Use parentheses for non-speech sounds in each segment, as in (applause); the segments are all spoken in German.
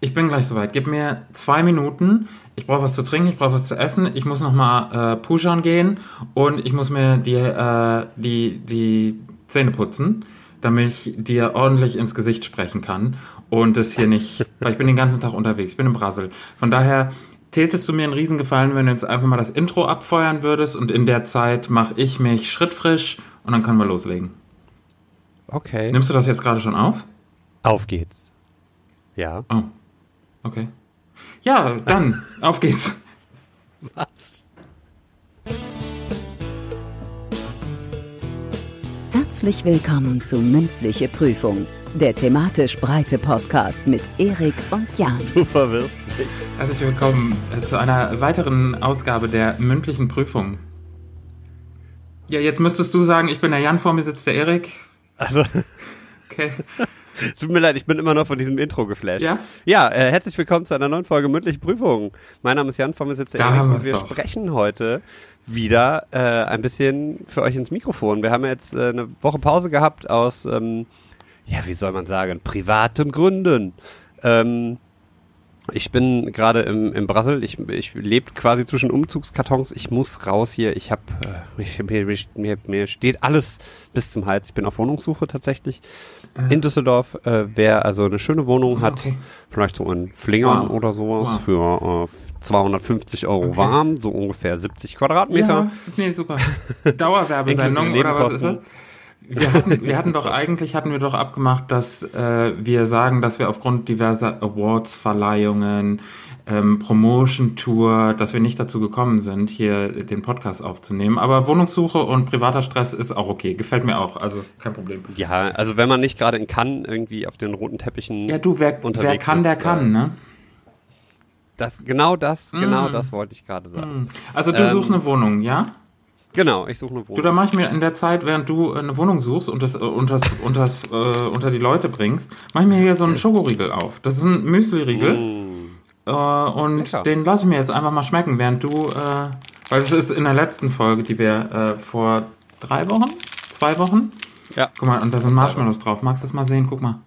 Ich bin gleich soweit. Gib mir zwei Minuten. Ich brauche was zu trinken, ich brauche was zu essen. Ich muss nochmal äh, pushern gehen und ich muss mir die, äh, die, die Zähne putzen, damit ich dir ordentlich ins Gesicht sprechen kann und das hier nicht, (laughs) weil ich bin den ganzen Tag unterwegs. Ich bin in Brasil. Von daher tätest du mir einen Riesengefallen, wenn du jetzt einfach mal das Intro abfeuern würdest und in der Zeit mache ich mich schrittfrisch und dann können wir loslegen. Okay. Nimmst du das jetzt gerade schon auf? Auf geht's. Ja. Oh. Okay. Ja, dann, (laughs) auf geht's. Was? Herzlich willkommen zu Mündliche Prüfung, der thematisch breite Podcast mit Erik und Jan. Du verwirrst mich. Herzlich willkommen äh, zu einer weiteren Ausgabe der mündlichen Prüfung. Ja, jetzt müsstest du sagen, ich bin der Jan, vor mir sitzt der Erik. Also, Okay. (laughs) (laughs) tut mir leid, ich bin immer noch von diesem Intro geflasht. Ja? Ja, äh, herzlich willkommen zu einer neuen Folge Mündliche Prüfung. Mein Name ist Jan, vor mir sitzt der Erik und wir doch. sprechen heute wieder äh, ein bisschen für euch ins Mikrofon. Wir haben jetzt äh, eine Woche Pause gehabt aus, ähm, ja, wie soll man sagen, privaten Gründen. Ähm, ich bin gerade im, im Brasil, ich, ich lebe quasi zwischen Umzugskartons, ich muss raus hier, ich habe, äh, mir, mir, mir steht alles bis zum Hals, ich bin auf Wohnungssuche tatsächlich in Düsseldorf, äh, wer also eine schöne Wohnung hat, Okay. vielleicht so in Flingern Wow. oder sowas Wow. für äh, 250 Euro Okay. warm, so ungefähr 70 Quadratmeter. Ja, nee, super. (laughs) Dauerwerbesendung oder was ist das? Wir hatten, wir hatten doch eigentlich, hatten wir doch abgemacht, dass äh, wir sagen, dass wir aufgrund diverser Awards-Verleihungen, ähm, Promotion-Tour, dass wir nicht dazu gekommen sind, hier den Podcast aufzunehmen. Aber Wohnungssuche und privater Stress ist auch okay. Gefällt mir auch. Also kein Problem. Ja, also wenn man nicht gerade in Cannes irgendwie auf den roten Teppichen Ja, du, wer, wer kann, ist, der kann, äh, ne? Das, genau das, genau Mm. das wollte ich gerade sagen. Also du ähm, suchst eine Wohnung, ja? Genau, ich suche eine Du, Wohnung. dann mach ich mir in der Zeit, während du äh, eine Wohnung suchst und das, äh, und das, und das äh, unter die Leute bringst, mach ich mir hier so einen Schokoriegel auf. Das ist ein Müsli-Riegel. Mm. Äh, und Lecker. den lasse ich mir jetzt einfach mal schmecken, während du, äh, weil es ist in der letzten Folge, die wir äh, vor drei Wochen, zwei Wochen, Ja. guck mal, und da sind Marshmallows drauf. Magst du das mal sehen? Guck mal.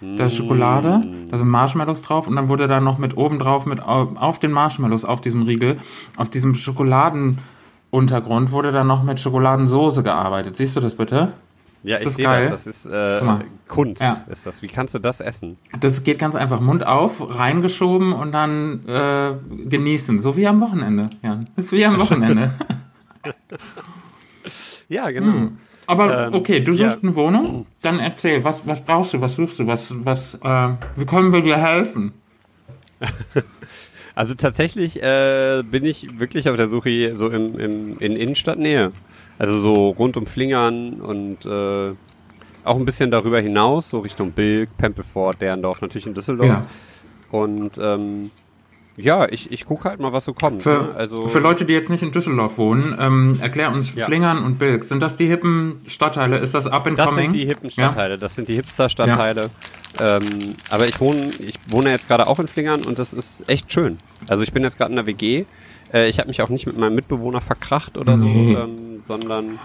Da ist Schokolade, da sind Marshmallows drauf und dann wurde da noch mit oben drauf, mit au- auf den Marshmallows, auf diesem Riegel, auf diesem Schokoladenuntergrund wurde dann noch mit Schokoladensoße gearbeitet. Siehst du das bitte? Ja, Ist ich sehe geil? das. Das ist äh. Kunst. Ja. Ist das? Wie kannst du das essen? Das geht ganz einfach. Mund auf, reingeschoben und dann äh, genießen. So wie am Wochenende. Ja, das ist wie am (laughs) Wochenende. (laughs) Ja, genau. Hm. Aber Ähm, okay, du ja. suchst eine Wohnung, dann erzähl, was, was brauchst du, was suchst du, was, was, äh, wie können wir dir helfen? (laughs) Also tatsächlich äh, bin ich wirklich auf der Suche so im, im, in Innenstadtnähe. Also so rund um Flingern und äh, auch ein bisschen darüber hinaus, so Richtung Bilk, Pempelfort, Derndorf, natürlich in Düsseldorf. Ja. Und ähm, ja, ich, ich gucke halt mal, was so kommt. Für, ne? Also für Leute, die jetzt nicht in Düsseldorf wohnen, ähm, erklär uns Ja. Flingern und Bilk. Sind das die hippen Stadtteile? Ist das up and Das coming? sind die hippen Stadtteile, das sind die Hipster-Stadtteile. Ähm, aber ich wohne, ich wohne jetzt gerade auch in Flingern und das ist echt schön. Also ich bin jetzt gerade in der WG. Äh, ich habe mich auch nicht mit meinem Mitbewohner verkracht oder Nee. so, ähm, sondern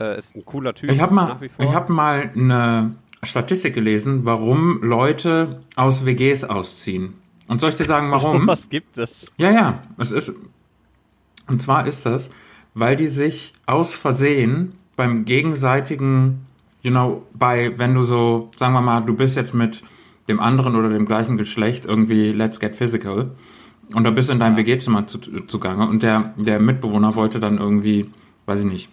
äh, ist ein cooler Typ Ich habe mal, ich hab mal eine Statistik gelesen, warum Leute aus WGs ausziehen. Und soll ich dir sagen, warum? (laughs) Was gibt es? Ja, ja, es ist. Und zwar ist das, weil die sich aus Versehen beim gegenseitigen, you know, bei, wenn du so, sagen wir mal, du bist jetzt mit dem anderen oder dem gleichen Geschlecht irgendwie let's get physical und da bist du in deinem WG-Zimmer zu, zugange und der, der Mitbewohner wollte dann irgendwie, weiß ich nicht,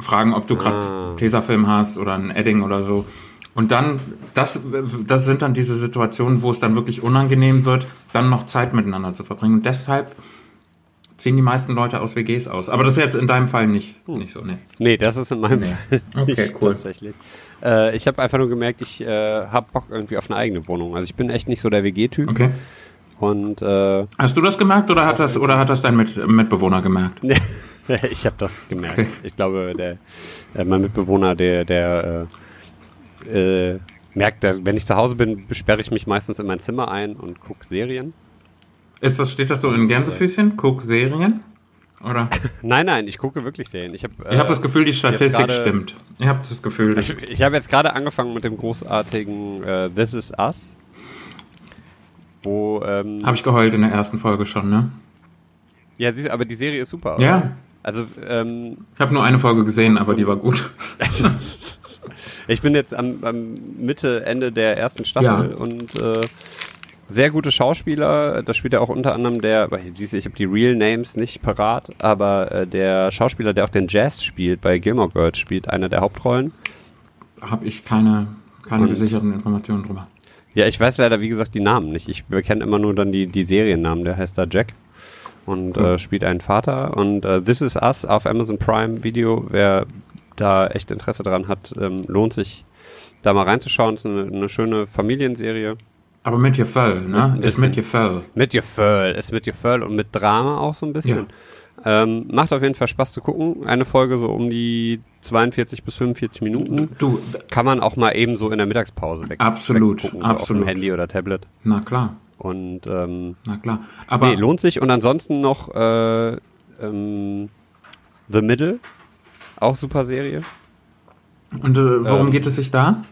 fragen, ob du gerade Ah. Tesafilm hast oder ein Edding oder so. Und dann, das, das sind dann diese Situationen, wo es dann wirklich unangenehm wird, dann noch Zeit miteinander zu verbringen. Und deshalb ziehen die meisten Leute aus WGs aus. Aber das ist jetzt in deinem Fall nicht, nicht so, ne? Nee, das ist in meinem Nee. Fall (laughs) Okay, nicht cool. tatsächlich. Äh, ich habe einfach nur gemerkt, ich äh, habe Bock irgendwie auf eine eigene Wohnung. Also ich bin echt nicht so der WG-Typ. Okay. Und äh, Hast du das gemerkt oder hat das, oder hat das dein Mit Mitbewohner gemerkt? (laughs) ich habe das gemerkt. Okay. Ich glaube, der, äh, mein Mitbewohner, der, der äh, äh, merkt, dass, wenn ich zu Hause bin, besperre ich mich meistens in mein Zimmer ein und gucke Serien. Ist das, steht das so in Gänsefüßchen? Guck Serien? Oder? (laughs) Nein, nein, ich gucke wirklich Serien. Ich habe Ich habe das Gefühl, die Statistik gerade- stimmt. Ich habe das Gefühl, ich, ich habe jetzt gerade angefangen mit dem großartigen äh, This Is Us. Wo, ähm, Habe ich geheult in der ersten Folge schon, ne? ja, aber die Serie ist super, oder? Ja. Also, ähm, Ich habe nur eine Folge gesehen, aber die war gut. (laughs) ich bin jetzt am, am Mitte, Ende der ersten Staffel Ja. und äh, sehr gute Schauspieler. Da spielt ja auch unter anderem der, ich habe die Real Names nicht parat, aber äh, der Schauspieler, der auch den Jazz spielt bei Gilmore Girls, spielt eine der Hauptrollen. Habe ich keine, keine Und- gesicherten Informationen drüber. Ja, ich weiß leider, wie gesagt, die Namen nicht. Ich kenne immer nur dann die, die Seriennamen. Der heißt da Jack und Hm. äh, spielt einen Vater. Und äh, This Is Us auf Amazon Prime Video, wer da echt Interesse dran hat, ähm, lohnt sich da mal reinzuschauen. Es ist eine, eine schöne Familienserie. Aber mit Gefühl, ne? Ist mit. Gefühl. Mit Gefühl, ist mit Gefühl und mit Drama auch so ein bisschen. Ähm, macht auf jeden Fall Spaß zu gucken. Eine Folge so um die 42 bis 45 Minuten. Du, Kann man auch mal eben so in der Mittagspause weg. Absolut, weggucken, so auf absolut. dem Handy oder Tablet. na klar, Und ähm, na klar. Aber nee, lohnt sich. Und ansonsten noch äh, ähm, The Middle. Auch super Serie. und äh, worum ähm, geht es sich da?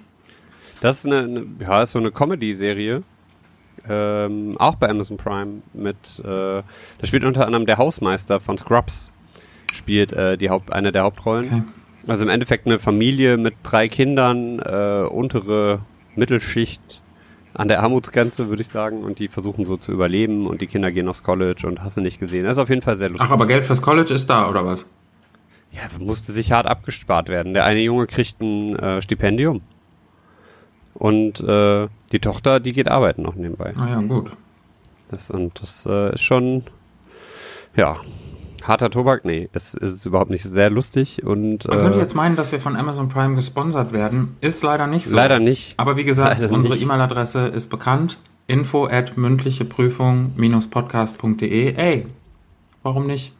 Das ist eine, eine ja, ist so eine Comedy-Serie. Ähm, auch bei Amazon Prime mit, äh, da spielt unter anderem der Hausmeister von Scrubs, spielt äh, die Haupt, eine der Hauptrollen. Okay. Also im Endeffekt eine Familie mit drei Kindern, äh, untere Mittelschicht an der Armutsgrenze, würde ich sagen, und die versuchen so zu überleben und die Kinder gehen aufs College und hast du nicht gesehen. Das ist auf jeden Fall sehr lustig. Ach, aber Geld fürs College ist da, oder was? Ja, musste sich hart abgespart werden. Der eine Junge kriegt ein äh, Stipendium. Und äh, die Tochter, die geht arbeiten noch nebenbei. Ah ja, gut. Das, und das äh, ist schon, ja, harter Tobak. Nee, es ist überhaupt nicht sehr lustig und Man könnte äh, jetzt meinen, dass wir von Amazon Prime gesponsert werden. Ist leider nicht so. leider nicht. Aber wie gesagt, Leider unsere. E-Mail-Adresse ist bekannt. Info at mündlicheprüfung-podcast.de. Ey, warum nicht?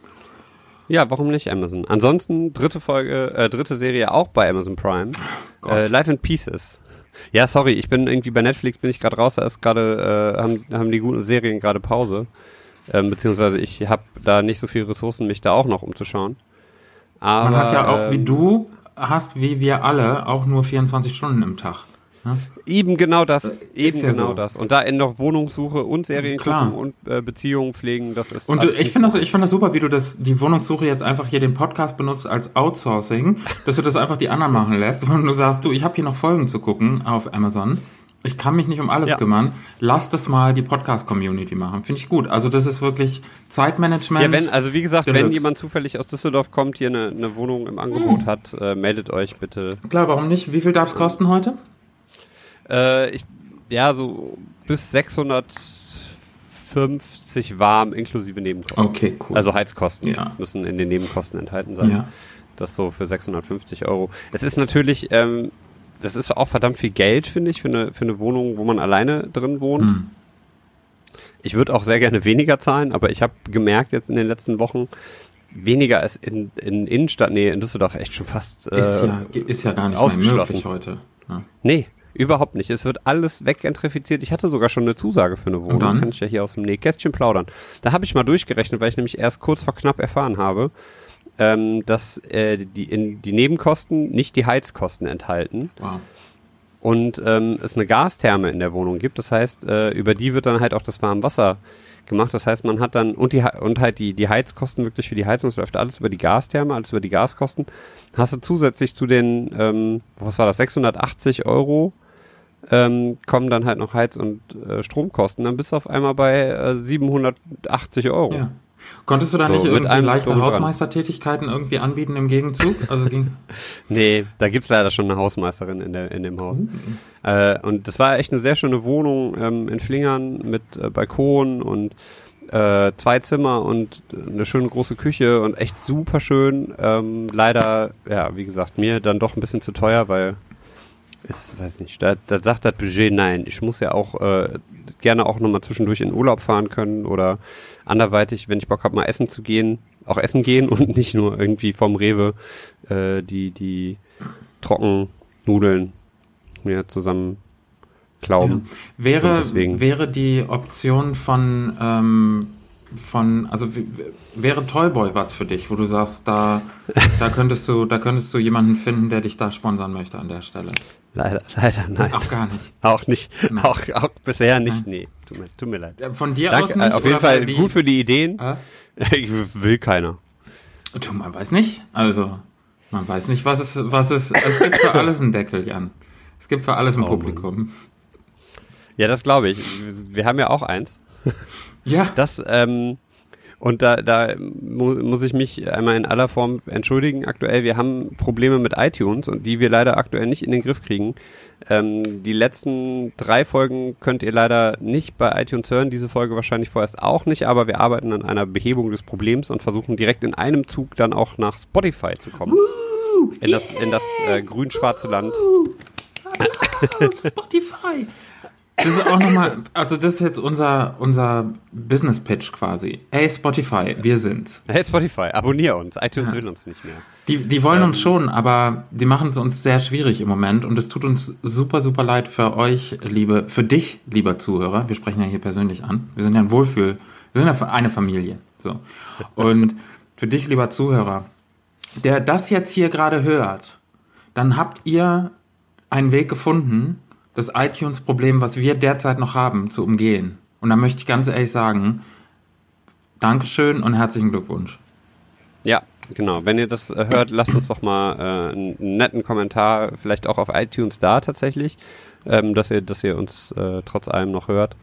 Ja, warum nicht Amazon? Ansonsten dritte Folge, äh, dritte Serie auch bei Amazon Prime. Gott. Äh, Life in Pieces. Ja, sorry, ich bin irgendwie bei Netflix bin ich gerade raus, da ist gerade äh, haben, haben die guten Serien gerade Pause. Ähm, beziehungsweise ich habe da nicht so viele Ressourcen, mich da auch noch umzuschauen. Aber, Man hat ja auch, wie ähm, du hast, wie wir alle, auch nur 24 Stunden im Tag. Ne? Eben genau das, eben ja genau so. das. Und da in noch Wohnungssuche und Serien Klar. gucken und äh, Beziehungen pflegen, das ist Und du, ich finde so. das, ich finde das super, wie du das, die Wohnungssuche jetzt einfach hier den Podcast benutzt als Outsourcing, dass du das einfach die anderen machen lässt und du sagst, du, ich habe hier noch Folgen zu gucken auf Amazon. Ich kann mich nicht um alles Ja. kümmern. Lass das mal die Podcast-Community machen. Finde ich gut. Also das ist wirklich Zeitmanagement. Ja, wenn, also wie gesagt, wenn Deluxe. jemand zufällig aus Düsseldorf kommt, hier eine, eine Wohnung im Angebot Hm. hat, äh, meldet euch bitte. Klar, warum nicht? Wie viel darf es kosten heute? Äh, ich, ja, so bis 650 warm inklusive Nebenkosten. Okay, cool. Also Heizkosten Ja. müssen in den Nebenkosten enthalten sein. ja. Das so für 650 Euro. Es ist natürlich, ähm, das ist auch verdammt viel Geld, finde ich, für eine, für eine Wohnung, wo man alleine drin wohnt. Hm. Ich würde auch sehr gerne weniger zahlen, aber ich habe gemerkt jetzt in den letzten Wochen, weniger ist in, in Innenstadt, nee, in Düsseldorf echt schon fast. Äh, Ist, ja, ist ja gar nicht ausgeschlossen. möglich heute. Ja. Nee, überhaupt nicht. Es wird alles weggentrifiziert. Ich hatte sogar schon eine Zusage für eine Wohnung. dann? Kann ich ja hier aus dem Nähkästchen plaudern. Da habe ich mal durchgerechnet, weil ich nämlich erst kurz vor knapp erfahren habe, ähm, dass äh, die, in, die Nebenkosten nicht die Heizkosten enthalten Wow. und ähm, es eine Gastherme in der Wohnung gibt. Das heißt, äh, über die wird dann halt auch das warme Wasser gemacht. Das heißt, man hat dann und die und halt die die Heizkosten wirklich für die Heizung, es läuft alles über die Gastherme, alles über die Gaskosten. Hast du zusätzlich zu den ähm, was war das 680 Euro ähm, kommen dann halt noch Heiz- und äh, Stromkosten. Dann bist du auf einmal bei äh, 780 Euro. Ja. Konntest du da So, nicht irgendwie leichte. Hausmeistertätigkeiten irgendwie anbieten im Gegenzug? Also ging, (laughs) Nee, da gibt's leider schon eine Hausmeisterin in, der, in dem Haus. Äh, und das war echt eine sehr schöne Wohnung ähm, in Flingern mit äh, Balkon und äh, zwei Zimmer und eine schöne große Küche und echt super schön. Ähm, leider, ja, wie gesagt, mir dann doch ein bisschen zu teuer, weil ist, weiß nicht, da, da sagt das Budget nein. Ich muss ja auch äh, gerne auch nochmal zwischendurch in Urlaub fahren können oder anderweitig, wenn ich Bock habe, mal essen zu gehen, auch essen gehen (laughs) und nicht nur irgendwie vom Rewe äh, die, die Trockennudeln mir zusammen glauben. wäre, Und deswegen- wäre die Option von ähm, von, also wäre Toyboy was für dich, wo du sagst, da, da könntest du, da könntest du jemanden finden, der dich da sponsern möchte an der Stelle. Leider, leider nein. Auch gar nicht. Auch nicht. Nein. Auch, auch bisher nicht. Nee, tut mir, tut mir leid. Äh, Von dir Danke, aus nicht? äh, auf jeden Fall die- gut für die Ideen. Äh? (laughs) Ich will keiner. Du, man weiß nicht. Also, man weiß nicht, was es, was es, es gibt für alles einen Deckel, Jan. Es gibt für alles ein Oh, Publikum. Ja, das glaube ich. Wir haben ja auch eins. Ja. Das, ähm, und da, da mu muss ich mich einmal in aller Form entschuldigen. Aktuell, wir haben Probleme mit iTunes und die wir leider aktuell nicht in den Griff kriegen. Ähm, die letzten drei Folgen könnt ihr leider nicht bei iTunes hören, diese Folge wahrscheinlich vorerst auch nicht, aber wir arbeiten an einer Behebung des Problems und versuchen direkt in einem Zug dann auch nach Spotify zu kommen. In das, in das äh, grün-schwarze Land. Spotify. Das ist auch nochmal, also das ist jetzt unser, unser Business Pitch quasi. Hey Spotify, wir sind's. Hey Spotify, abonnier uns. iTunes will uns nicht mehr. Die, die wollen uns schon, aber die machen es uns sehr schwierig im Moment und es tut uns super, super leid für euch, liebe, für dich, lieber Zuhörer. Wir sprechen ja hier persönlich an. Wir sind ja ein Wohlfühl, wir sind ja eine Familie. So. Und für dich, lieber Zuhörer, der das jetzt hier gerade hört, dann habt ihr einen Weg gefunden, das iTunes-Problem, was wir derzeit noch haben, zu umgehen. Und da möchte ich ganz ehrlich sagen, Dankeschön und herzlichen Glückwunsch. Ja, genau. Wenn ihr das äh, hört, lasst uns doch mal äh, einen netten Kommentar, vielleicht auch auf iTunes da tatsächlich, ähm, dass ihr, dass ihr uns äh, trotz allem noch hört.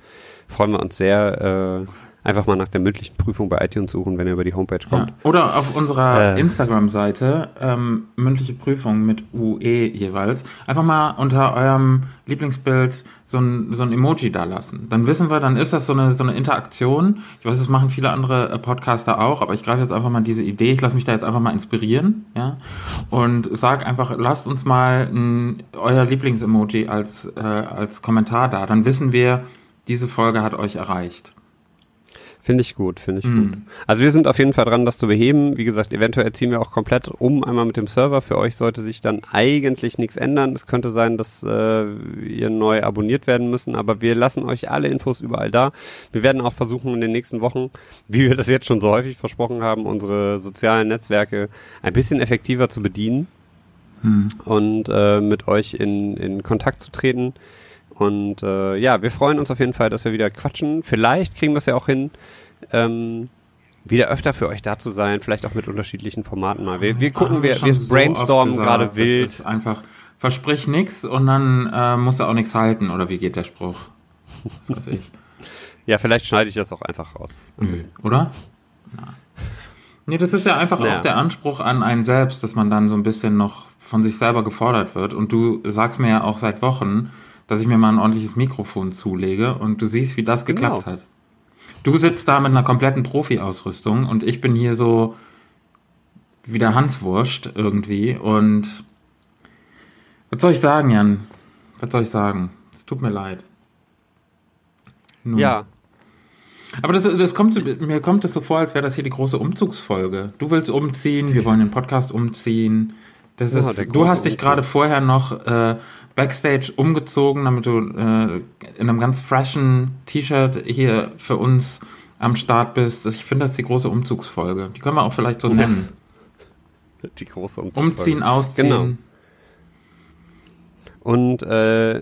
Freuen wir uns sehr. Äh, einfach mal nach der mündlichen Prüfung bei iTunes suchen, wenn ihr über die Homepage kommt. Ja. Oder auf unserer Äh. Instagram-Seite ähm, mündliche Prüfung mit UE jeweils. Einfach mal unter eurem Lieblingsbild so ein, so ein Emoji da lassen. Dann wissen wir, dann ist das so eine, so eine Interaktion. Ich weiß, das machen viele andere äh, Podcaster auch, aber ich greife jetzt einfach mal diese Idee. Ich lasse mich da jetzt einfach mal inspirieren, ja. Und sag einfach, lasst uns mal ein, euer Lieblingsemoji als, äh, als Kommentar da. Dann wissen wir, diese Folge hat euch erreicht. Finde ich gut, finde ich Mhm. gut. Also wir sind auf jeden Fall dran, das zu beheben. Wie gesagt, eventuell ziehen wir auch komplett um, einmal mit dem Server. Für euch sollte sich dann eigentlich nichts ändern. Es könnte sein, dass äh, ihr neu abonniert werden müssen, aber wir lassen euch alle Infos überall da. Wir werden auch versuchen in den nächsten Wochen, (laughs) wie wir das jetzt schon so häufig versprochen haben, unsere sozialen Netzwerke ein bisschen effektiver zu bedienen Hm. und äh, mit euch in, in Kontakt zu treten. Und äh, ja, wir freuen uns auf jeden Fall, dass wir wieder quatschen. Vielleicht kriegen wir es ja auch hin, ähm, wieder öfter für euch da zu sein, vielleicht auch mit unterschiedlichen Formaten mal. Wir, wir gucken, wir, wir so brainstormen oft gerade wild. Einfach, versprich nix und dann äh, musst du auch nichts halten, oder wie geht der Spruch? Was weiß ich. (laughs) Ja, vielleicht schneide ich das auch einfach raus. Nö, oder? Na. Nee, das ist ja einfach Naja. auch der Anspruch an einen selbst, dass man dann so ein bisschen noch von sich selber gefordert wird. Und du sagst mir ja auch seit Wochen, dass ich mir mal ein ordentliches Mikrofon zulege und du siehst, wie das Genau. geklappt hat. Du sitzt da mit einer kompletten Profi-Ausrüstung und ich bin hier so wie der Hanswurst irgendwie und was soll ich sagen, Jan? Was soll ich sagen? Es tut mir leid. Nun. Ja, Aber das, das kommt, mir kommt es so vor, als wäre das hier die große Umzugsfolge. Du willst umziehen, wir wollen den Podcast umziehen. Das Ja, ist, du hast dich gerade vorher noch äh, Backstage umgezogen, damit du äh, in einem ganz freshen T-Shirt hier für uns am Start bist. Ich finde, das ist die große Umzugsfolge. Die können wir auch vielleicht so nennen. die große Umzugsfolge. Umziehen, ausziehen. Genau. Und äh,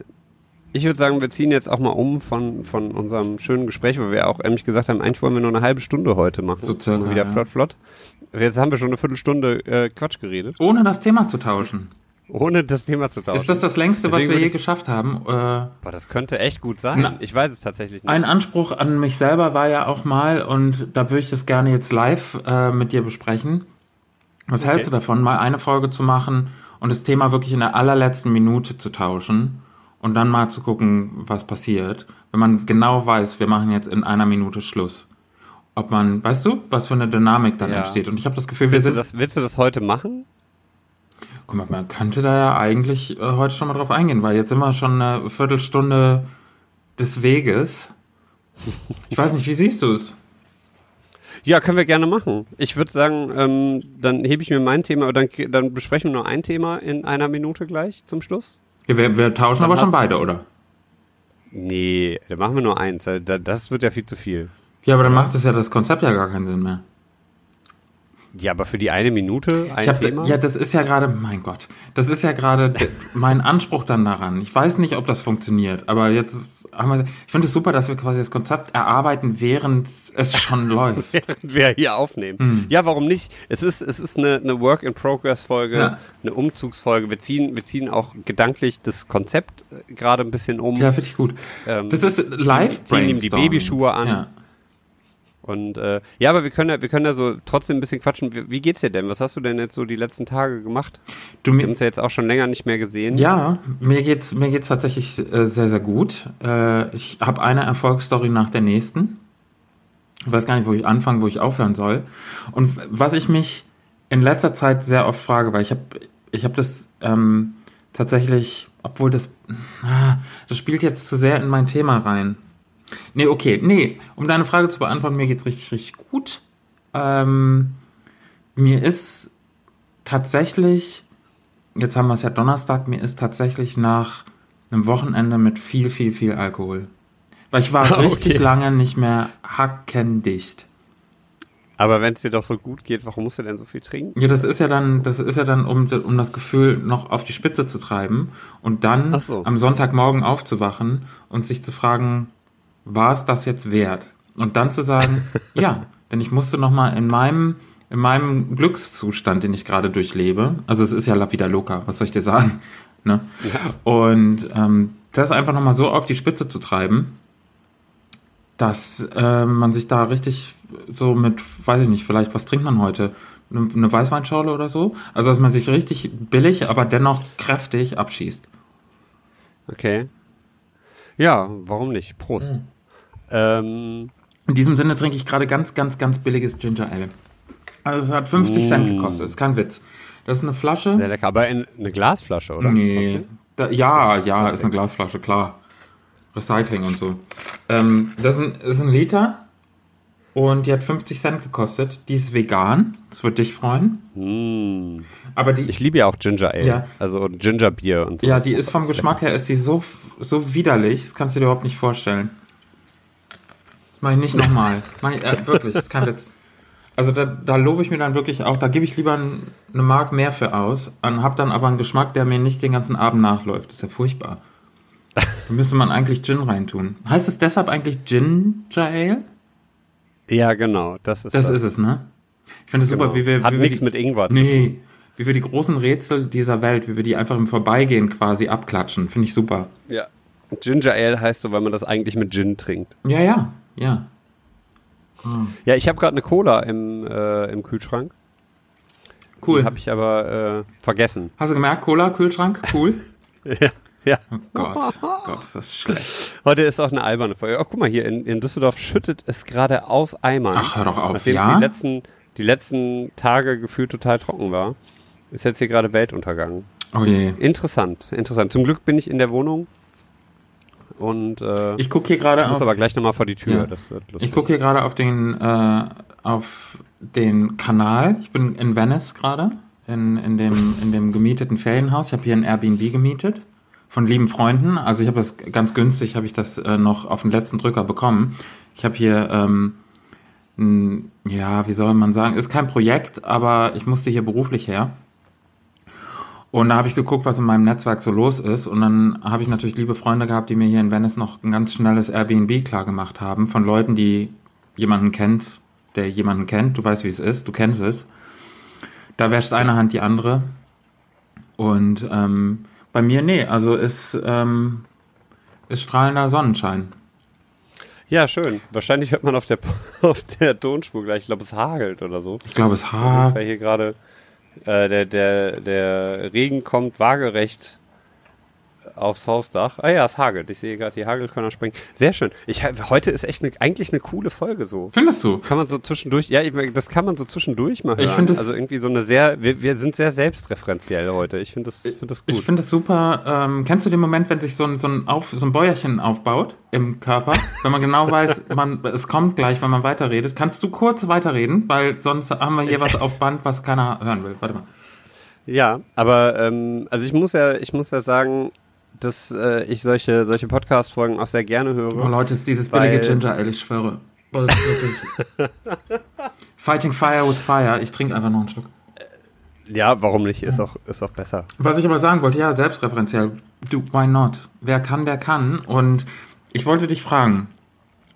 ich würde sagen, wir ziehen jetzt auch mal um von, von unserem schönen Gespräch, weil wir auch ehrlich gesagt haben, eigentlich wollen wir nur eine halbe Stunde heute machen. So circa, wieder ja. flott, flott. Jetzt haben wir schon eine Viertelstunde äh, Quatsch geredet, Ohne das Thema zu tauschen. Ohne das Thema zu tauschen. Ist das das längste, was Deswegen wir würde je geschafft haben? Äh, Boah, das könnte echt gut sein. Na, ich weiß es tatsächlich nicht. Ein Anspruch an mich selber war ja auch mal, und da würde ich das gerne jetzt live äh, mit dir besprechen. Was Okay. hältst du davon, mal eine Folge zu machen und das Thema wirklich in der allerletzten Minute zu tauschen und dann mal zu gucken, was passiert, wenn man genau weiß, wir machen jetzt in einer Minute Schluss. Ob man, weißt du, was für eine Dynamik dann Ja. entsteht. Und ich habe das Gefühl, wir willst, du sind. das, willst du das heute machen? Guck mal, man könnte da ja eigentlich äh, heute schon mal drauf eingehen, weil jetzt sind wir schon eine Viertelstunde des Weges. Ich weiß nicht, wie siehst du es? Ja, können wir gerne machen. Ich würde sagen, ähm, dann hebe ich mir mein Thema, dann, dann besprechen wir nur ein Thema in einer Minute gleich zum Schluss. Ja, wir, wir tauschen Dann aber schon beide, oder? Nee, dann machen wir nur eins. da- Das wird ja viel zu viel. Ja, aber dann macht es ja das Konzept ja gar keinen Sinn mehr. Ja, aber für die eine Minute ein hab, Thema? ja, das ist ja gerade, mein Gott, das ist ja gerade (laughs) mein Anspruch dann daran. Ich weiß nicht, ob das funktioniert, aber jetzt wir, ich finde es super, dass wir quasi das Konzept erarbeiten, während es schon (laughs) läuft. während wir hier aufnehmen. Hm. Ja, warum nicht? Es ist, es ist eine, eine Work-in-Progress-Folge, Ja. eine Umzugsfolge. Wir ziehen, wir ziehen auch gedanklich das Konzept äh, gerade ein bisschen um. Ja, finde ich gut. Ähm, Das ist live ziehen ihm die. Babyschuhe an. Ja. Und äh, ja, aber wir können ja, wir können ja so trotzdem ein bisschen quatschen. Wie, wie geht's dir denn? Was hast du denn jetzt so die letzten Tage gemacht? Du, Wir mir, haben uns ja jetzt auch schon länger nicht mehr gesehen. Ja, mir geht's mir geht's tatsächlich äh, sehr sehr gut. Äh, ich habe eine Erfolgsstory nach der nächsten. Ich weiß gar nicht, wo ich anfangen, wo ich aufhören soll. Und was ich mich in letzter Zeit sehr oft frage, weil ich habe ich habe das ähm, tatsächlich, obwohl das ah, das spielt jetzt zu sehr in mein Thema rein. Nee, okay, nee, um deine Frage zu beantworten, mir geht's richtig richtig gut. Ähm, mir ist tatsächlich jetzt haben wir es ja Donnerstag, mir ist tatsächlich nach einem Wochenende mit viel, viel, viel Alkohol. Weil ich war (laughs) Okay. richtig lange nicht mehr hackendicht. Aber wenn es dir doch so gut geht, warum musst du denn so viel trinken? Ja, das ist ja dann, das ist ja dann, um, um das Gefühl noch auf die Spitze zu treiben und dann so. am Sonntagmorgen aufzuwachen und sich zu fragen, war es das jetzt wert? Und dann zu sagen, (laughs) ja, denn ich musste noch mal in meinem in meinem Glückszustand, den ich gerade durchlebe, also es ist ja la vida loca, was soll ich dir sagen, (laughs) ne? Und ähm, das einfach noch mal so auf die Spitze zu treiben, dass äh, man sich da richtig so mit, weiß ich nicht, vielleicht, was trinkt man heute? Eine, eine Weißweinschorle oder so? Also, dass man sich richtig billig, aber dennoch kräftig abschießt. Okay. Ja, warum nicht? Prost. Hm. Ähm, In diesem Sinne trinke ich gerade ganz, ganz, ganz billiges Ginger Ale. Also, es hat 50 Cent gekostet, ist kein Witz. Das ist eine Flasche. sehr lecker. Aber in eine Glasflasche, oder? Nee. Da, ja, ja, ist eine Glasflasche, klar. Recycling und so. Ähm, das ist ein, ist ein Liter und die hat 50 Cent gekostet. Die ist vegan. Das würde dich freuen. Mm. Aber die, Ich liebe ja auch Ginger Ale. Ja. Also Ginger Bier und so. ja, die ist vom Geschmack her, ist die so, so widerlich, das kannst du dir überhaupt nicht vorstellen. Das mache ich nicht nochmal. Mach ich, äh, wirklich, das ist kein Witz. Also da, da lobe ich mir dann wirklich auch, da gebe ich lieber ein, eine Mark mehr für aus, und hab dann aber einen Geschmack, der mir nicht den ganzen Abend nachläuft. Das ist ja furchtbar. Da müsste man eigentlich Gin reintun. Heißt es deshalb eigentlich Ginger Ale? Ja, genau. Das ist Das ist es, ne? Ich finde es Genau. super, wie wir. Hat wie wir nichts die, mit Ingwer zu tun. Nee, wie wir die großen Rätsel dieser Welt, wie wir die einfach im Vorbeigehen quasi abklatschen. Finde ich super. Ja. Ginger Ale heißt so, weil man das eigentlich mit Gin trinkt. Ja, ja, ja. Ja, ich habe gerade eine Cola im, äh, im Kühlschrank. Cool. Habe ich aber äh, vergessen. Hast du gemerkt, Cola, Kühlschrank? Cool. (laughs) Ja. ja. Oh Gott, oh Gott, ist das schlecht. Heute ist auch eine alberne Folge. Oh, guck mal hier, in, in Düsseldorf schüttet es gerade aus Eimern. Ach, hör doch auf, Nachdem es ja? die letzten, die letzten Tage gefühlt total trocken war, ist jetzt hier gerade Weltuntergang. Oh je. Interessant, interessant. Zum Glück bin ich in der Wohnung und äh, ich gucke hier gerade muss auf, aber gleich nochmal vor die Tür. Ja. Das wird lustig. ich guck hier gerade auf den, äh, auf den Kanal. Ich bin in Venice gerade, in, in, dem, (laughs) in dem gemieteten Ferienhaus. Ich habe hier ein Airbnb gemietet von lieben Freunden. Also ich habe das ganz günstig, habe ich das äh, noch auf den letzten Drücker bekommen. Ich habe hier, ähm, ein, ja, wie soll man sagen, ist kein Projekt, aber ich musste hier beruflich her. Und da habe ich geguckt, was in meinem Netzwerk so los ist. Und dann habe ich natürlich liebe Freunde gehabt, die mir hier in Venice noch ein ganz schnelles Airbnb klargemacht haben. Von Leuten, die jemanden kennt, der jemanden kennt. Du weißt, wie es ist. Du kennst es. Da wäscht eine Hand die andere. Und ähm, bei mir, nee. Also ist, ähm, ist strahlender Sonnenschein. Ja, schön. Wahrscheinlich hört man auf der, (laughs) auf der Tonspur gleich, ich glaube, es hagelt oder so. Ich glaube, es hat. Fall hier gerade äh, der, der, der Regen kommt waagerecht aufs Hausdach. Ah ja, es hagelt. Ich sehe gerade die Hagelkörner springen. Sehr schön. Ich, heute ist echt ne, eigentlich eine coole Folge so. Findest du? Kann man so zwischendurch, ja, ich, das kann man so zwischendurch mal hören. Ich find das- also irgendwie so eine sehr, wir, wir sind sehr selbstreferenziell heute. Ich finde das, find das Ich gut. finde es super. Ähm, kennst du den Moment, wenn sich so ein, so, ein Auf, so ein Bäuerchen aufbaut im Körper? Wenn man genau weiß, (laughs) man, es kommt gleich, wenn man weiterredet. Kannst du kurz weiterreden? Weil sonst haben wir hier was auf Band, was keiner hören will. Warte mal. Ja, aber ähm, also ich muss ja, ich muss ja sagen, dass äh, ich solche, solche Podcast-Folgen auch sehr gerne höre. Oh Leute, ist dieses billige Weil- Ginger Ale, ich schwöre. Wirklich (laughs) Fighting Fire with Fire. Ich trinke einfach noch einen Schluck. Ja, warum nicht? Ist auch, ist auch besser. Was ich aber sagen wollte, ja, selbstreferenziell. Du, why not? Wer kann, der kann. Und ich wollte dich fragen,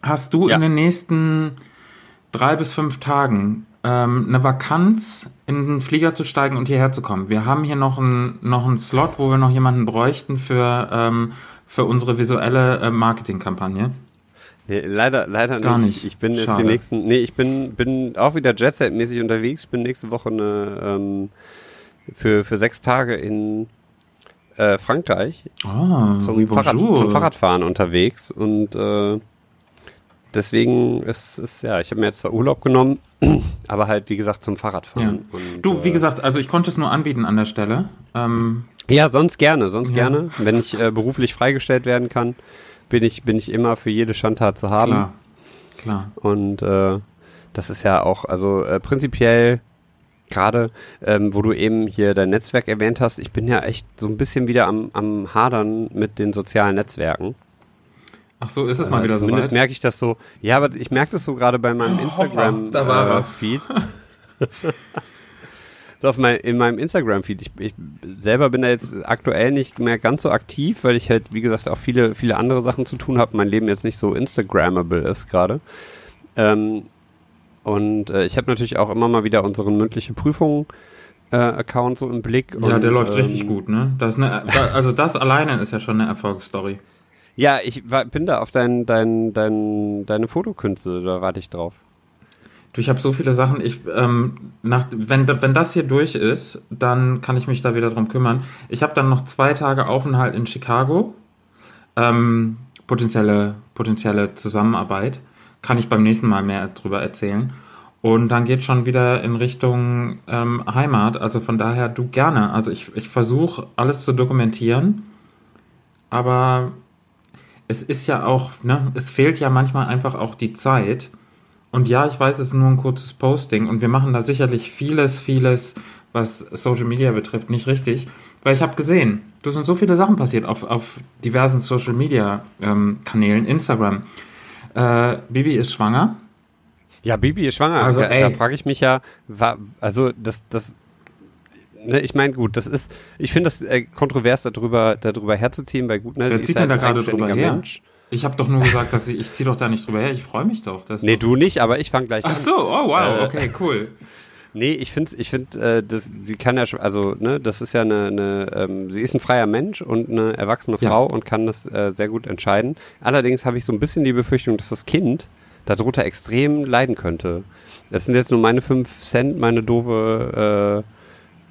hast du Ja. in den nächsten drei bis fünf Tagen ähm, eine Vakanz, in den Flieger zu steigen und hierher zu kommen? Wir haben hier noch einen, noch einen Slot, wo wir noch jemanden bräuchten für, ähm, für unsere visuelle äh, Marketingkampagne. Nee, leider, leider Gar nicht. nicht. Ich bin jetzt Schade. die nächsten, nee, ich bin, bin auch wieder Jet-Set-mäßig unterwegs. Bin nächste Woche eine, ähm, für, für sechs Tage in äh, Frankreich Oh, zum, Fahrrad, zum Fahrradfahren unterwegs und äh, deswegen ist es, ja, ich habe mir jetzt zwar Urlaub genommen, (clears throat) aber halt, wie gesagt, zum Ja. Fahrradfahren. Und, Du, wie äh, gesagt, also ich konnte es nur anbieten an der Stelle. Ähm, Ja, sonst gerne, sonst Ja. gerne. Wenn ich äh, beruflich freigestellt werden kann, bin ich, bin ich immer für jede Schandtat zu haben. klar, klar. Und äh, das ist ja auch, also äh, prinzipiell gerade, ähm, wo du eben hier dein Netzwerk erwähnt hast, ich bin ja echt so ein bisschen wieder am, am Hadern mit den sozialen Netzwerken. Ach so, ist es mal Äh, wieder so Zumindest weit? merke ich das so. Ja, aber ich merke das so gerade bei meinem (laughs) Oh, Instagram da war er. äh, (laughs) so auf mein, in meinem Instagram Feed. Ich, ich selber bin da jetzt aktuell nicht mehr ganz so aktiv, weil ich halt, wie gesagt, auch viele, viele andere Sachen zu tun habe. Mein Leben jetzt nicht so Instagrammable ist gerade. Ähm, und äh, ich habe natürlich auch immer mal wieder unseren mündliche Prüfungen äh, Account so im Blick. Ja, und, der läuft ähm, richtig gut, ne? Das eine, also das alleine ist ja schon eine Erfolgsstory. Ja, ich war, bin da auf dein, dein, dein, deine Fotokünste, da warte ich drauf. Du, ich habe so viele Sachen. Ich, ähm, nach, wenn, wenn das hier durch ist, dann kann ich mich da wieder drum kümmern. Ich habe dann noch zwei Tage Aufenthalt in Chicago. Ähm, potenzielle, potenzielle Zusammenarbeit. Kann ich beim nächsten Mal mehr drüber erzählen. Und dann geht schon wieder in Richtung ähm, Heimat. Also von daher du gerne. Also ich, ich versuche alles zu dokumentieren. Aber es ist ja auch, ne, es fehlt ja manchmal einfach auch die Zeit. Und ja, ich weiß, es ist nur ein kurzes Posting und wir machen da sicherlich vieles, vieles, was Social Media betrifft, nicht richtig. Weil ich habe gesehen, da sind so viele Sachen passiert auf, auf diversen Social Media ähm, Kanälen, Instagram. Äh, Bibi ist schwanger. Ja, Bibi ist schwanger. Also, da da frage ich mich ja, wa, also das, das, ne, ich meine, gut, das ist, ich finde das äh, kontrovers darüber, darüber herzuziehen, weil gut, ne, Wer zieht denn halt da gerade drüber her? Mensch. Ich habe doch nur gesagt, dass ich, ich ziehe doch da nicht drüber her. Ich freue mich doch. Nee, doch- du nicht, aber ich fange gleich Ach an. so, oh wow, Äh, okay, cool. (laughs) Nee, ich finde, ich find, äh, das, sie kann ja also, ne, das ist ja eine, eine ähm, sie ist ein freier Mensch und eine erwachsene Ja. Frau und kann das äh, sehr gut entscheiden. Allerdings habe ich so ein bisschen die Befürchtung, dass das Kind darunter extrem leiden könnte. Das sind jetzt nur meine fünf Cent, meine doofe, äh,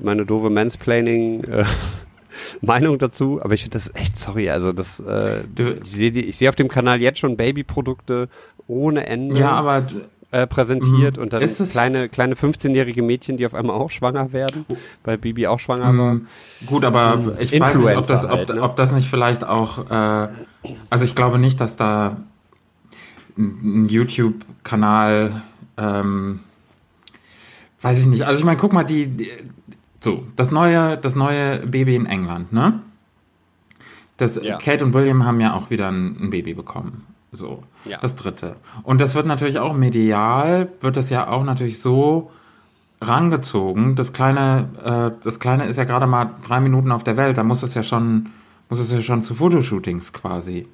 meine doofe Mansplaining, äh, (laughs) Meinung dazu, aber ich finde das echt, sorry, also das, äh, ich sehe sehe auf dem Kanal jetzt schon Babyprodukte ohne Ende Ja, aber äh, präsentiert Mhm. und dann kleine, kleine 15-jährige Mädchen, die auf einmal auch schwanger werden, weil Bibi auch schwanger war. Mm, Gut, aber Mm, ich weiß nicht, ob das, Influencer ob, halt, ne? ob das nicht vielleicht auch, äh, also ich glaube nicht, dass da ein ein YouTube-Kanal, ähm, weiß ich nicht. Also ich meine, guck mal, die, die, so, das neue, das neue Baby in England, ne? Das, Ja. Kate und William haben ja auch wieder ein, ein Baby bekommen. So, Ja. das dritte. Und das wird natürlich auch medial, wird das ja auch natürlich so rangezogen. Das kleine, äh, das kleine ist ja gerade mal drei Minuten auf der Welt. Da muss es ja schon, muss es ja schon zu Fotoshootings quasi.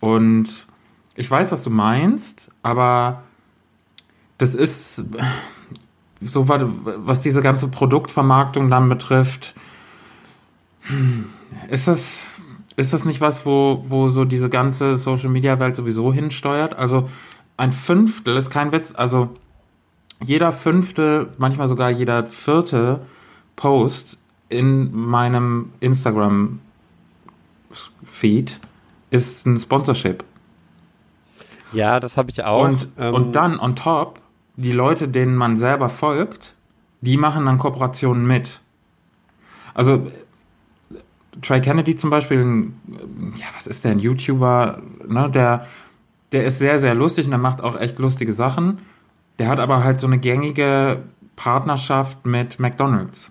Und ich weiß, was du meinst, aber das ist so, was- was diese ganze Produktvermarktung dann betrifft. hm, Ist das, ist das nicht was, wo, wo so diese ganze Social Media Welt sowieso hinsteuert? Also ein Fünftel ist kein Witz. Also jeder fünfte, manchmal sogar jeder vierte Post in meinem Instagram Feed ist ein Sponsorship. Ja, das habe ich auch. Und, ähm, und dann on top, die Leute, denen man selber folgt, die machen dann Kooperationen mit. Also Trey Kennedy zum Beispiel, ein, ja, was ist der, ein YouTuber, ne, der, der ist sehr, sehr lustig und der macht auch echt lustige Sachen. Der hat aber halt so eine gängige Partnerschaft mit McDonalds.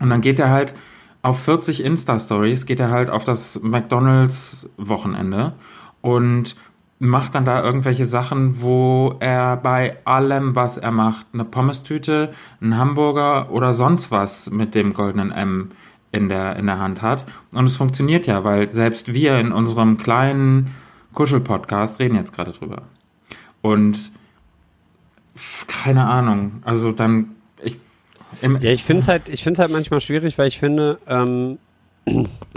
Und dann geht er halt auf 40 Insta-Stories, geht er halt auf das McDonalds-Wochenende und macht dann da irgendwelche Sachen, wo er bei allem, was er macht, eine Pommes-Tüte, einen Hamburger oder sonst was mit dem goldenen M in der, in der Hand hat. Und es funktioniert ja, weil selbst wir in unserem kleinen Kuschel-Podcast reden jetzt gerade drüber. Und keine Ahnung, also dann, ich. ja, ich finde es halt, halt manchmal schwierig, weil ich finde, ähm,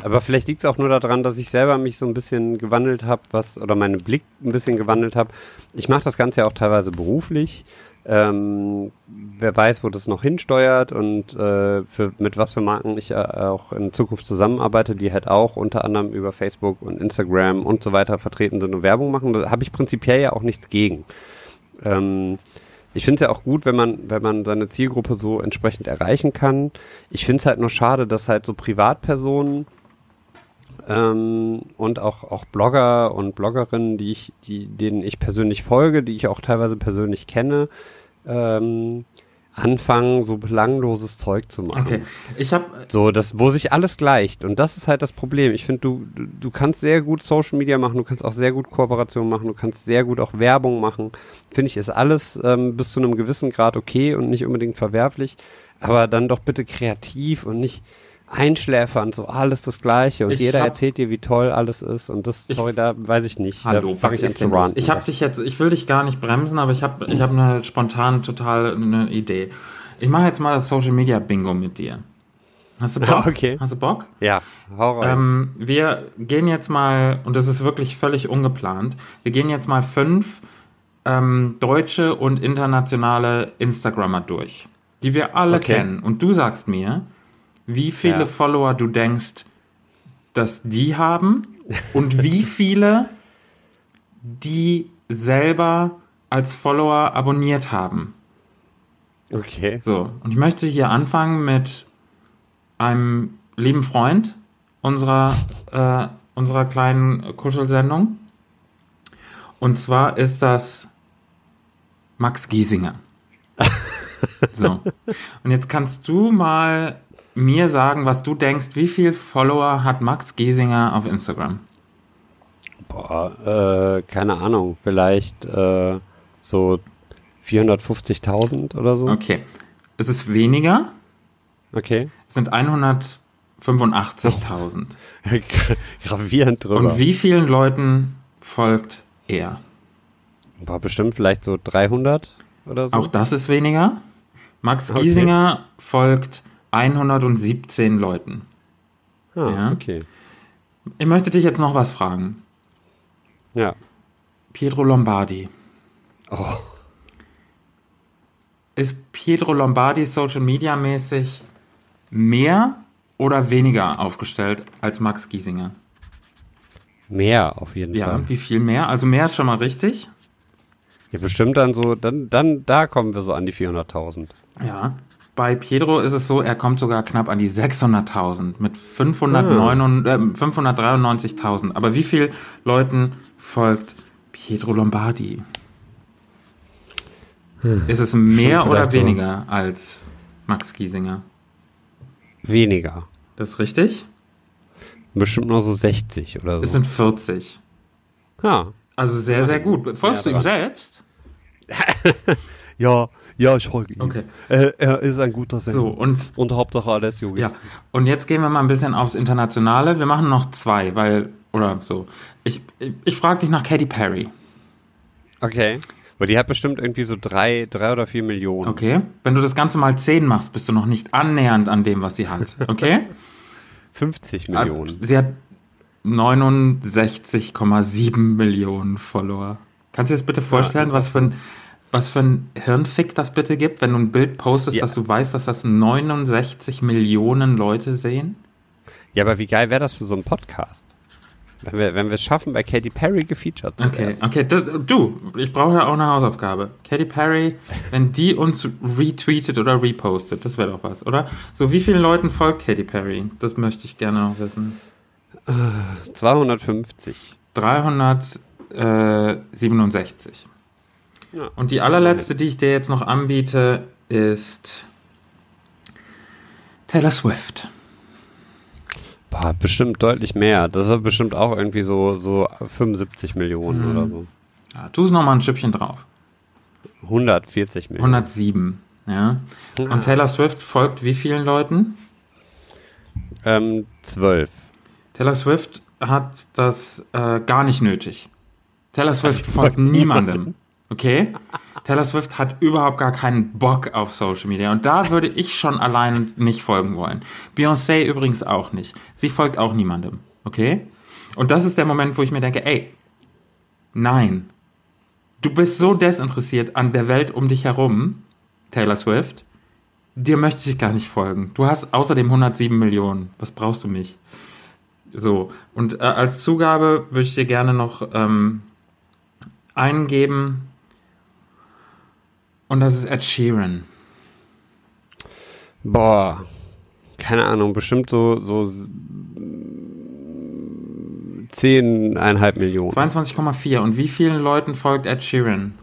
aber vielleicht liegt es auch nur daran, dass ich selber mich so ein bisschen gewandelt habe, was oder meinen Blick ein bisschen gewandelt habe. Ich mache das Ganze ja auch teilweise beruflich. Ähm, wer weiß, wo das noch hinsteuert und äh, für, mit was für Marken ich äh, auch in Zukunft zusammenarbeite, die halt auch unter anderem über Facebook und Instagram und so weiter vertreten sind und Werbung machen. Da habe ich prinzipiell ja auch nichts gegen. Ähm, ich finde es ja auch gut, wenn man, wenn man seine Zielgruppe so entsprechend erreichen kann. Ich finde es halt nur schade, dass halt so Privatpersonen ähm, und auch, auch Blogger und Bloggerinnen, die ich, die, denen ich persönlich folge, die ich auch teilweise persönlich kenne, ähm, anfangen, so belangloses Zeug zu machen. Okay, ich habe so das, wo sich alles gleicht und das ist halt das Problem. Ich finde, du, du du kannst sehr gut Social Media machen, du kannst auch sehr gut Kooperation machen, du kannst sehr gut auch Werbung machen. Finde ich, ist alles ähm, bis zu einem gewissen Grad okay und nicht unbedingt verwerflich, aber dann doch bitte kreativ und nicht einschläfern, so alles das Gleiche und ich jeder erzählt dir, wie toll alles ist und das, sorry, da weiß ich nicht. Hallo, da ich an zu ranten. Ich habe dich jetzt, ich will dich gar nicht bremsen, aber ich habe ich hab eine spontan total eine Idee. Ich mache jetzt mal das Social Media Bingo mit dir. Hast du (laughs) Bock? Okay. Hast du Bock? Ja, hau rein. Ähm, wir gehen jetzt mal, und das ist wirklich völlig ungeplant, wir gehen jetzt mal fünf ähm, deutsche und internationale Instagrammer durch, die wir alle okay. kennen. Und du sagst mir, wie viele ja. Follower du denkst, dass die haben und wie (laughs) viele die selber als Follower abonniert haben. Okay. So, und ich möchte hier anfangen mit einem lieben Freund unserer, äh, unserer kleinen Kuschelsendung. Und zwar ist das Max Giesinger. (laughs) so. Und jetzt kannst du mal mir sagen, was du denkst, wie viel Follower hat Max Giesinger auf Instagram? Boah, äh, keine Ahnung, vielleicht äh, so 450.000 oder so. Okay. Es ist weniger. Okay. Es sind 185.000. (laughs) Gravierend drüber. Und wie vielen Leuten folgt er? War bestimmt vielleicht so 300 oder so. Auch das ist weniger. Max okay. Giesinger folgt 117 Leuten. Ah, ja? okay. Ich möchte dich jetzt noch was fragen. Ja. Pietro Lombardi. Oh. Ist Pietro Lombardi Social Media mäßig mehr oder weniger aufgestellt als Max Giesinger? Mehr auf jeden ja, Fall. Ja, wie viel mehr? Also mehr ist schon mal richtig. Ja, bestimmt dann so, dann, dann, da kommen wir so an die 400.000. Ja, bei Pedro ist es so, er kommt sogar knapp an die 600.000 mit 593.000. Ah. Aber wie viel Leuten folgt Pietro Lombardi? Hm. Ist es mehr oder weniger so. als Max Giesinger? Weniger. Das ist richtig? Bestimmt nur so 60 oder so. Es sind 40. Ja. Also sehr, sehr gut. Folgst ja, du ihm selbst? (laughs) ja, ja, ich folge ihm. Okay. Er, er, ist ein guter Sänger. So, und, und Hauptsache alles Yogi. Ja, und jetzt gehen wir mal ein bisschen aufs Internationale. Wir machen noch zwei, weil, oder so. Ich, ich, ich frage dich nach Katy Perry. Okay. Weil die hat bestimmt irgendwie so drei, drei oder vier Millionen. Okay. Wenn du das Ganze mal zehn machst, bist du noch nicht annähernd an dem, was sie hat. Okay? (laughs) 50 Millionen. Sie hat 69,7 Millionen Follower. Kannst du dir das bitte vorstellen, ja, was für ein was für ein Hirnfick das bitte gibt, wenn du ein Bild postest, ja. dass du weißt, dass das 69 Millionen Leute sehen? Ja, aber wie geil wäre das für so einen Podcast? Wenn wir, wenn wir es schaffen, bei Katy Perry gefeatured zu okay, werden. Okay, das, du, ich brauche ja auch eine Hausaufgabe. Katy Perry, wenn die uns retweetet oder repostet, das wäre doch was, oder? So, wie vielen Leuten folgt Katy Perry? Das möchte ich gerne noch wissen. 250. 367. Ja. Und die allerletzte, die ich dir jetzt noch anbiete, ist Taylor Swift. Boah, bestimmt deutlich mehr. Das ist bestimmt auch irgendwie so, so 75 Millionen Mhm. oder so. Ja, tu es nochmal ein Stückchen drauf. 140 Millionen. 107. Ja. Ah. Und Taylor Swift folgt wie vielen Leuten? Ähm, 12. Taylor Swift hat das äh, gar nicht nötig. Taylor Swift folgt niemandem. Okay? Taylor Swift hat überhaupt gar keinen Bock auf Social Media. Und da würde ich schon allein nicht folgen wollen. Beyoncé übrigens auch nicht. Sie folgt auch niemandem. Okay? Und das ist der Moment, wo ich mir denke, ey, nein. Du bist so desinteressiert an der Welt um dich herum, Taylor Swift. Dir möchte ich gar nicht folgen. Du hast außerdem 107 Millionen. Was brauchst du mich? So, und äh, als Zugabe würde ich dir gerne noch ähm, eingeben. Und das ist Ed Sheeran. Boah. Keine Ahnung, bestimmt so, so s- 10,5 Millionen. 22,4. Und wie vielen Leuten folgt Ed Sheeran?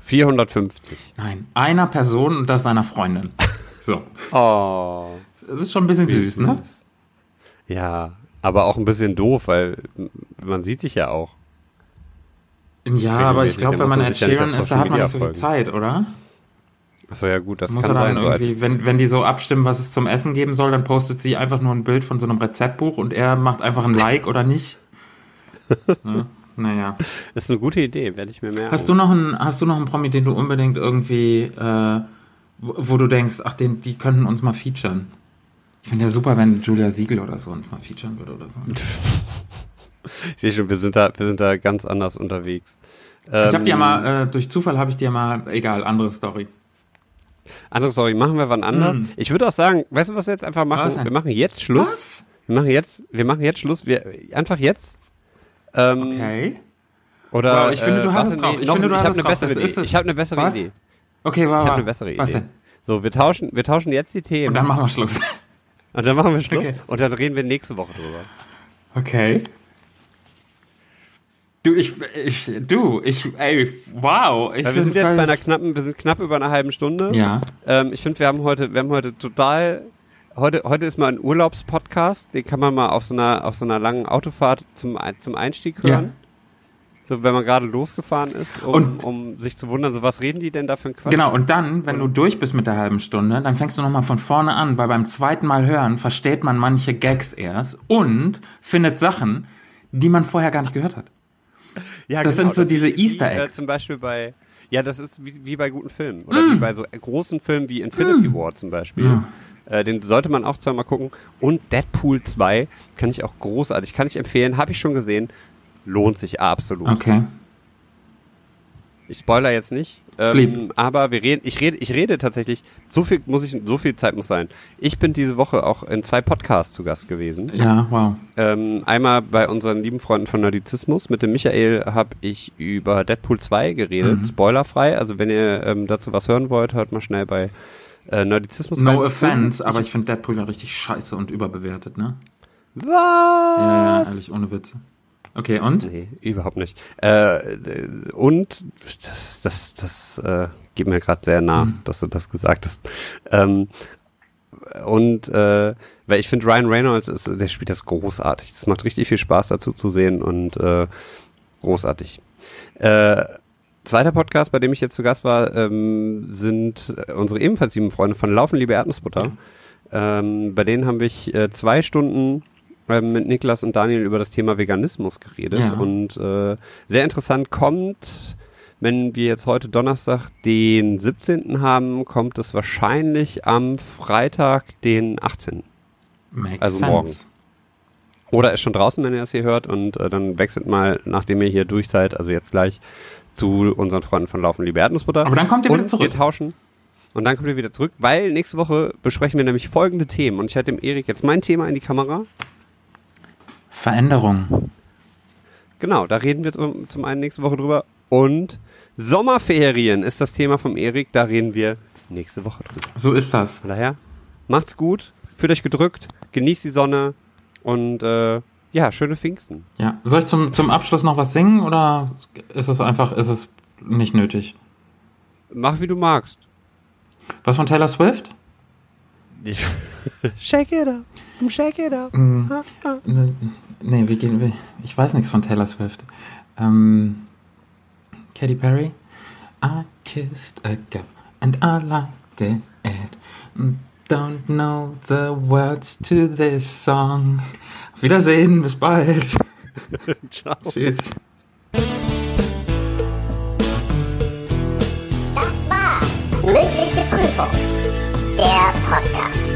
450. Nein, einer Person und das seiner Freundin. (laughs) So. Oh. Das ist schon ein bisschen süß, ne? Ja, aber auch ein bisschen doof, weil man sieht sich ja auch. Ja, aber ich glaube, wenn man Ed Sheeran ist, da hat man nicht so viel. Zeit, oder? Achso, ja gut, das Muss kann dann sein. Irgendwie, wenn, wenn die so abstimmen, was es zum Essen geben soll, dann postet sie einfach nur ein Bild von so einem Rezeptbuch und er macht einfach ein Like oder nicht. (laughs) ne? Naja. Das ist eine gute Idee, werde ich mir mehr. Hast du noch einen, hast du noch einen Promi, den du unbedingt irgendwie, äh, wo, wo du denkst, ach, den, die könnten uns mal featuren? Ich finde ja super, wenn Julia Siegel oder so uns mal featuren würde oder so. (laughs) Ich sehe schon, wir sind da, wir sind da ganz anders unterwegs. Ich habe Ähm, dir mal, äh, durch Zufall habe ich dir mal, egal, andere Story. Andere Story, machen wir wann anders. Mm. Ich würde auch sagen, weißt du, was wir jetzt einfach machen? Wir machen jetzt Schluss. Was? Wir machen jetzt, wir machen jetzt Schluss. Wir, einfach jetzt. Ähm, Okay. Oder, Wow, ich finde, du hast es drauf. nee, Ich noch- finde, du ich hast es eine drauf. Idee. ist. Ich habe eine bessere Was? Idee. Okay, wow, Ich habe eine bessere Idee. Was denn? So, wir tauschen, wir tauschen jetzt die Themen. Und dann machen wir Schluss. Und dann machen wir Schluss. Okay. Und dann reden wir nächste Woche drüber. Okay. Du, ich, ich, du, ich, ey, wow. Ich wir sind jetzt bei einer knappen, wir sind knapp über einer halben Stunde. Ja. Ähm, ich finde, wir haben heute, wir haben heute total, heute, heute ist mal ein Urlaubspodcast, den kann man mal auf so einer, auf so einer langen Autofahrt zum, zum Einstieg Ja. hören. So, wenn man gerade losgefahren ist, um, Und- um sich zu wundern, so was reden die denn da für ein Quatsch? Genau, und dann, wenn du durch bist mit der halben Stunde, dann fängst du nochmal von vorne an, weil beim zweiten Mal hören versteht man manche Gags erst und findet Sachen, die man vorher gar nicht gehört hat. Ja, Das sind so ist diese wie, Easter Äh, Eggs. zum Beispiel bei, ja, das ist wie, wie bei guten Filmen. Oder Mm. wie bei so großen Filmen wie Infinity War zum Beispiel. Ja. Äh, den sollte man auch zweimal gucken. Und Deadpool 2 kann ich auch großartig, kann ich empfehlen, habe ich schon gesehen. Lohnt sich absolut. Okay. Ich spoiler jetzt nicht. Ähm, aber wir reden, ich rede, ich rede tatsächlich, so viel muss ich, so viel Zeit muss sein. Ich bin diese Woche auch in zwei Podcasts zu Gast gewesen. Ja, wow. Ähm, einmal bei unseren lieben Freunden von Nerdizismus. Mit dem Michael habe ich über Deadpool 2 geredet, Mhm. spoilerfrei. Also wenn ihr ähm, dazu was hören wollt, hört mal schnell bei äh, Nerdizismus No rein. offense, aber ich finde Deadpool ja richtig scheiße und überbewertet, ne? Was? Ja, ja, ehrlich, ohne Witze. Okay, und? Nee, überhaupt nicht. Äh, und das, das, das äh, geht mir gerade sehr nah, Mhm. dass du das gesagt hast. Ähm, und äh, weil ich finde, Ryan Reynolds ist, der spielt das großartig. Das macht richtig viel Spaß dazu zu sehen und äh, großartig. Äh, zweiter Podcast, bei dem ich jetzt zu Gast war, ähm, sind unsere ebenfalls lieben Freunde von Laufen, liebe Erdnussbutter. Ähm, bei denen haben wir äh, zwei Stunden mit Niklas und Daniel über das Thema Veganismus geredet Ja. und äh, sehr interessant kommt, wenn wir jetzt heute Donnerstag den 17. haben, kommt es wahrscheinlich am Freitag den 18. Makes Also sense. morgen. Oder ist schon draußen, wenn ihr das hier hört und äh, dann wechselt mal, nachdem ihr hier durch seid, also jetzt gleich zu unseren Freunden von Laufen Liebe Erdnussbutter. Aber dann kommt ihr wieder zurück. Wir tauschen. Und dann kommt ihr wieder zurück, weil nächste Woche besprechen wir nämlich folgende Themen. Und ich hatte dem Erik jetzt mein Thema in die Kamera. Veränderung. Genau, da reden wir zum, zum einen nächste Woche drüber. Und Sommerferien ist das Thema vom Erik, da reden wir nächste Woche drüber. So ist das. Von daher, macht's gut, fühlt euch gedrückt, genießt die Sonne und äh, ja, schöne Pfingsten. Ja. Soll ich zum, zum Abschluss noch was singen oder ist es einfach, ist es nicht nötig? Mach wie du magst. Was von Taylor Swift? (laughs) Shake it up. Shake it up. Mm, ne- nee, wie gehen wir? Ich weiß nichts von Taylor Swift. Ähm, Katy Perry. I kissed a girl and I liked it. Mm, Don't know the words to this song. Auf Wiedersehen, bis bald. (laughs) Ciao. Tschüss. Das war mündliche Prüfung, der Podcast.